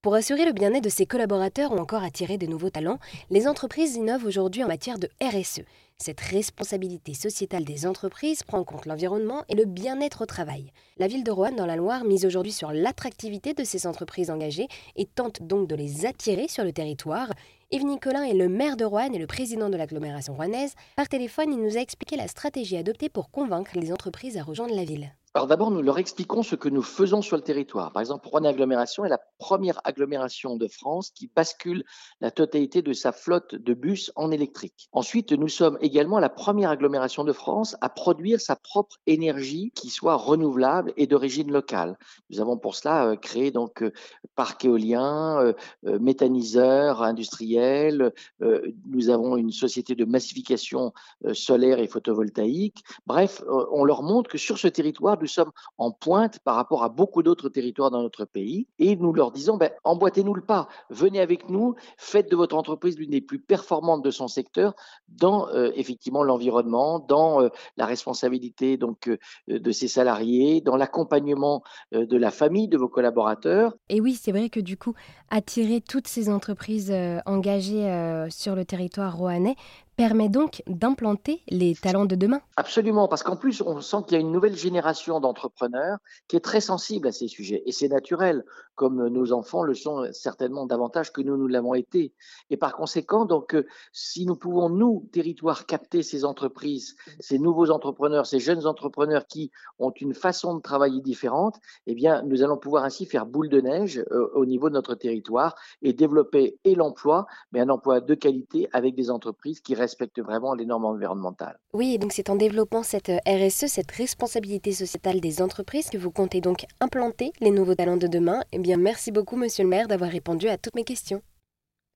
Pour assurer le bien-être de ses collaborateurs ou encore attirer de nouveaux talents, les entreprises innovent aujourd'hui en matière de RSE. Cette responsabilité sociétale des entreprises prend en compte l'environnement et le bien-être au travail. La ville de Roanne dans la Loire mise aujourd'hui sur l'attractivité de ces entreprises engagées et tente donc de les attirer sur le territoire. Yves Nicolin est le maire de Roanne et le président de l'agglomération rouennaise. Par téléphone, il nous a expliqué la stratégie adoptée pour convaincre les entreprises à rejoindre la ville. Alors d'abord, nous leur expliquons ce que nous faisons sur le territoire. Par exemple, Rouen Agglomération est la première agglomération de France qui bascule la totalité de sa flotte de bus en électrique. Ensuite, nous sommes également la première agglomération de France à produire sa propre énergie qui soit renouvelable et d'origine locale. Nous avons pour cela euh, créé donc euh, parc éolien, euh, méthaniseur industriel. Nous avons une société de massification solaire et photovoltaïque. Bref, on leur montre que sur ce territoire, nous sommes en pointe par rapport à beaucoup d'autres territoires dans notre pays et nous leur disons, ben, emboîtez-nous le pas, venez avec nous, faites de votre entreprise l'une des plus performantes de son secteur dans euh, effectivement l'environnement, dans euh, la responsabilité donc euh, de ses salariés, dans l'accompagnement de la famille de vos collaborateurs. Et oui, c'est vrai que du coup, attirer toutes ces entreprises engagées sur le territoire roannais permet donc d'implanter les talents de demain. Absolument, parce qu'en plus, on sent qu'il y a une nouvelle génération d'entrepreneurs qui est très sensible à ces sujets. Et c'est naturel, comme nos enfants le sont certainement davantage que nous, nous l'avons été. Et par conséquent, donc, euh, si nous pouvons, nous, territoire, capter ces entreprises, ces nouveaux entrepreneurs, ces jeunes entrepreneurs qui ont une façon de travailler différente, eh bien, nous allons pouvoir ainsi faire boule de neige euh, au niveau de notre territoire et développer et l'emploi, mais un emploi de qualité avec des entreprises qui restent respecte vraiment les normes environnementales. Oui, et donc c'est en développant cette euh, RSE, cette responsabilité sociétale des entreprises, que vous comptez donc implanter les nouveaux talents de demain. Eh bien, merci beaucoup, monsieur le maire, d'avoir répondu à toutes mes questions.